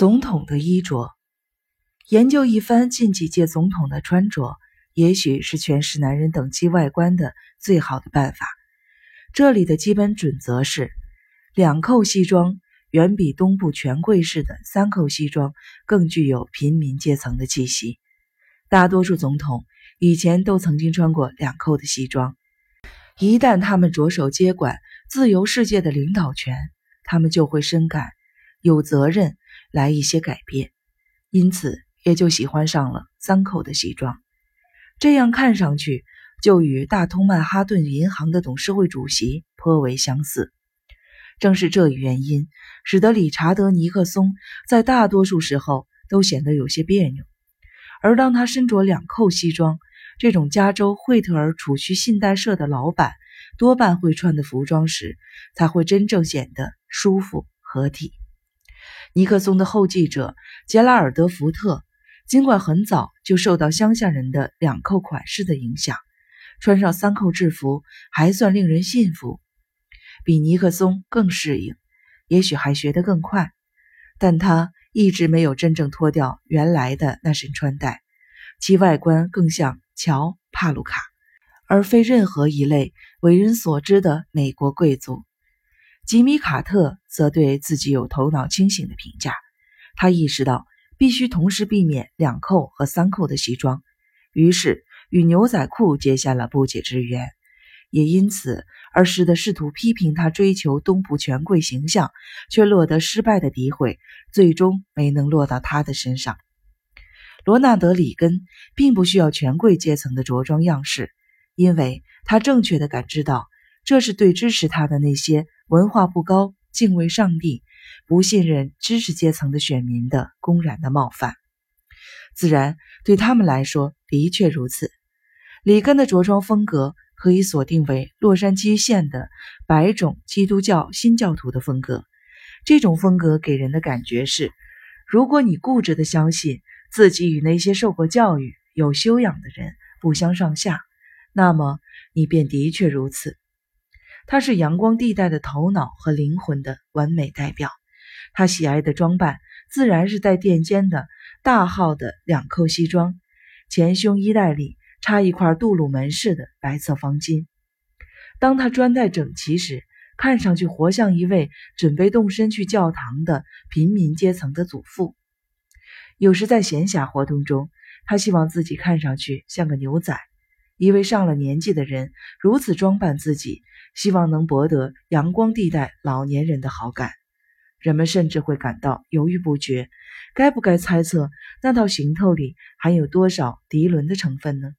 总统的衣着，研究一番近几届总统的穿着，也许是诠释男人等级外观的最好的办法。这里的基本准则是：两扣西装远比东部权贵式的三扣西装更具有平民阶层的气息。大多数总统以前都曾经穿过两扣的西装，一旦他们着手接管自由世界的领导权，他们就会深感有责任。来一些改变，因此也就喜欢上了三扣的西装。这样看上去就与大通曼哈顿银行的董事会主席颇为相似。正是这一原因，使得理查德·尼克松在大多数时候都显得有些别扭。而当他身着两扣西装这种加州惠特尔储蓄信贷社的老板多半会穿的服装时，才会真正显得舒服合体。尼克松的后继者杰拉尔德·福特，尽管很早就受到乡下人的两扣款式的影响，穿上三扣制服还算令人信服，比尼克松更适应，也许还学得更快。但他一直没有真正脱掉原来的那身穿戴，其外观更像乔·帕鲁卡，而非任何一类为人所知的美国贵族。吉米·卡特则对自己有头脑清醒的评价。他意识到必须同时避免两扣和三扣的西装，于是与牛仔裤结下了不解之缘，也因此而使得试图批评他追求东部权贵形象却落得失败的诋毁，最终没能落到他的身上。罗纳德·里根并不需要权贵阶层的着装样式，因为他正确的感知到，这是对支持他的那些。文化不高、敬畏上帝、不信任知识阶层的选民的公然的冒犯，自然对他们来说的确如此。里根的着装风格可以锁定为洛杉矶县的白种基督教新教徒的风格。这种风格给人的感觉是：如果你固执地相信自己与那些受过教育、有修养的人不相上下，那么你便的确如此。他是阳光地带的头脑和灵魂的完美代表。他喜爱的装扮自然是带垫肩的大号的两扣西装，前胸衣带里插一块杜鲁门式的白色方巾。当他穿戴整齐时，看上去活像一位准备动身去教堂的平民阶层的祖父。有时在闲暇活动中，他希望自己看上去像个牛仔。一位上了年纪的人如此装扮自己，希望能博得阳光地带老年人的好感。人们甚至会感到犹豫不决：该不该猜测那套行头里含有多少涤纶的成分呢？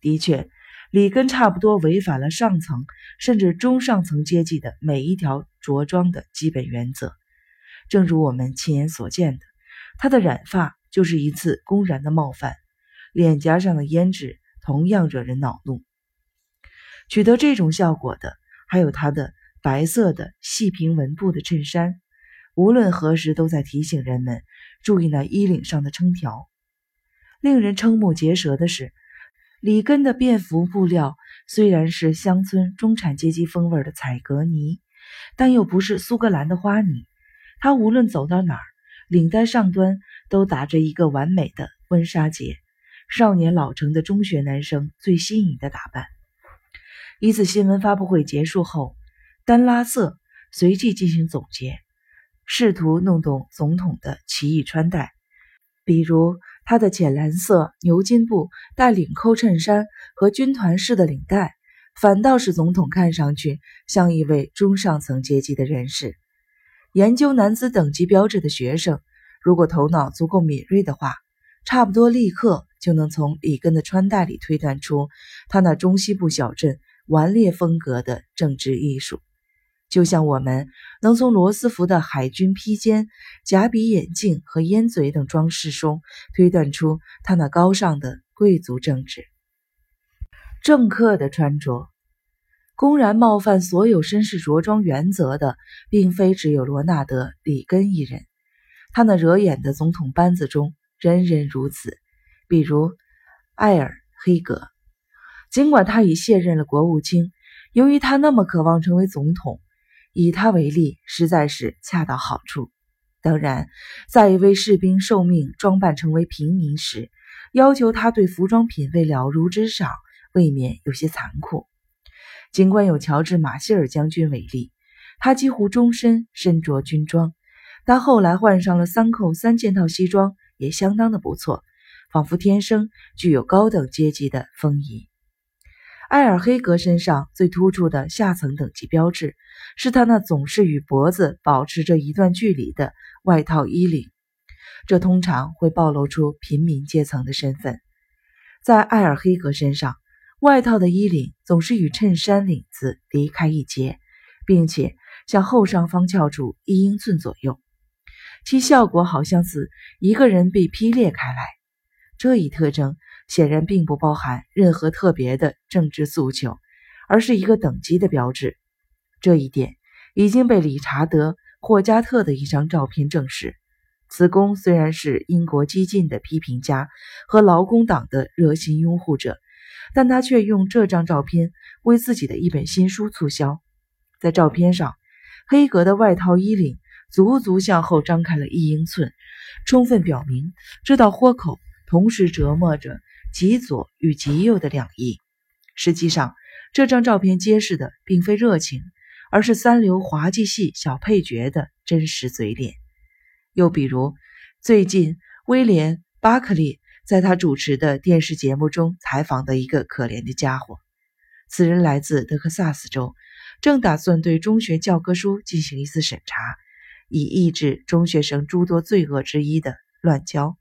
的确，里根差不多违反了上层甚至中上层阶级的每一条着装的基本原则。正如我们亲眼所见的，他的染发就是一次公然的冒犯，脸颊上的胭脂。同样惹人恼怒。取得这种效果的，还有他的白色的细平纹布的衬衫，无论何时都在提醒人们注意那衣领上的撑条。令人瞠目结舌的是，里根的便服布料虽然是乡村中产阶级风味的彩格呢，但又不是苏格兰的花呢。他无论走到哪儿，领带上端都打着一个完美的温莎结。少年老成的中学男生最新颖的打扮。一次新闻发布会结束后，丹拉瑟随即进行总结，试图弄懂总统的奇异穿戴，比如他的浅蓝色牛津布带领扣衬衫和军团式的领带，反倒使总统看上去像一位中上层阶级的人士。研究男子等级标志的学生，如果头脑足够敏锐的话，差不多立刻。就能从里根的穿戴里推断出他那中西部小镇顽劣风格的政治艺术，就像我们能从罗斯福的海军披肩、假鼻眼镜和烟嘴等装饰中推断出他那高尚的贵族政治。政客的穿着，公然冒犯所有绅士着装原则的，并非只有罗纳德·里根一人，他那惹眼的总统班子中，人人如此。比如艾尔黑格，尽管他已卸任了国务卿，由于他那么渴望成为总统，以他为例实在是恰到好处。当然，在一位士兵受命装扮成为平民时，要求他对服装品味了如指掌，未免有些残酷。尽管有乔治·马歇尔将军为例，他几乎终身身着军装，但后来换上了三扣三件套西装，也相当的不错，仿佛天生具有高等阶级的风仪。埃尔黑格身上最突出的下层等级标志，是他那总是与脖子保持着一段距离的外套衣领，这通常会暴露出平民阶层的身份。在埃尔黑格身上，外套的衣领总是与衬衫领子离开一截，并且向后上方翘出一英寸左右，其效果好像是一个人被劈裂开来。这一特征。显然并不包含任何特别的政治诉求，而是一个等级的标志。这一点已经被理查德·霍加特的一张照片证实。此公虽然是英国激进的批评家和劳工党的热心拥护者，但他却用这张照片为自己的一本新书促销。在照片上，黑格的外套衣领足足向后张开了一英寸，充分表明这道豁口同时折磨着。极左与极右的两翼。实际上，这张照片揭示的并非热情，而是三流滑稽戏小配角的真实嘴脸。又比如，最近威廉·巴克利在他主持的电视节目中采访的一个可怜的家伙。此人来自德克萨斯州，正打算对中学教科书进行一次审查，以抑制中学生诸多罪恶之一的乱交。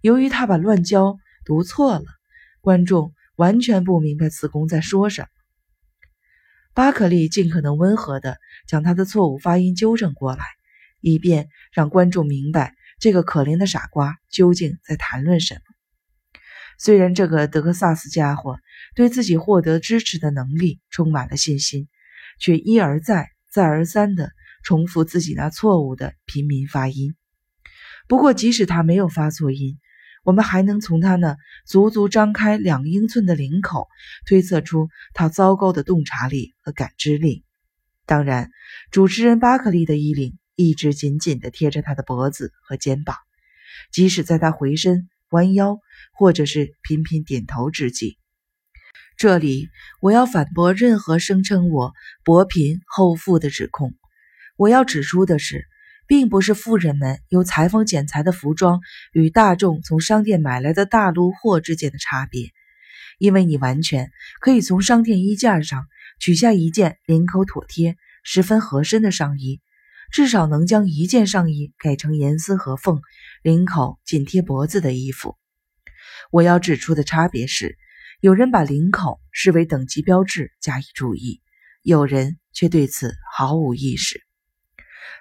由于他把乱交读错了，观众完全不明白此公在说什么。巴克利尽可能温和地将他的错误发音纠正过来，以便让观众明白这个可怜的傻瓜究竟在谈论什么。虽然这个德克萨斯家伙对自己获得支持的能力充满了信心，却一而再、再而三地重复自己那错误的平民发音。不过，即使他没有发错音，我们还能从他那足足张开两英寸的领口推测出他糟糕的洞察力和感知力。当然，主持人巴克利的衣领一直紧紧地贴着他的脖子和肩膀，即使在他回身、弯腰或者是频频点头之际。这里我要反驳任何声称我薄贫厚富的指控。我要指出的是。并不是富人们由裁缝剪裁的服装与大众从商店买来的大陆货之间的差别，因为你完全可以从商店衣架上取下一件领口妥帖、十分合身的上衣，至少能将一件上衣改成严丝合缝、领口紧贴脖子的衣服。我要指出的差别是，有人把领口视为等级标志加以注意，有人却对此毫无意识。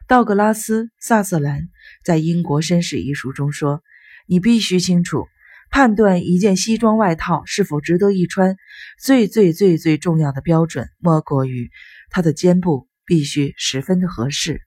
道格拉斯·萨瑟兰在《英国绅士》一书中说：“你必须清楚，判断一件西装外套是否值得一穿，最最最最重要的标准莫过于它的肩部必须十分的合适。”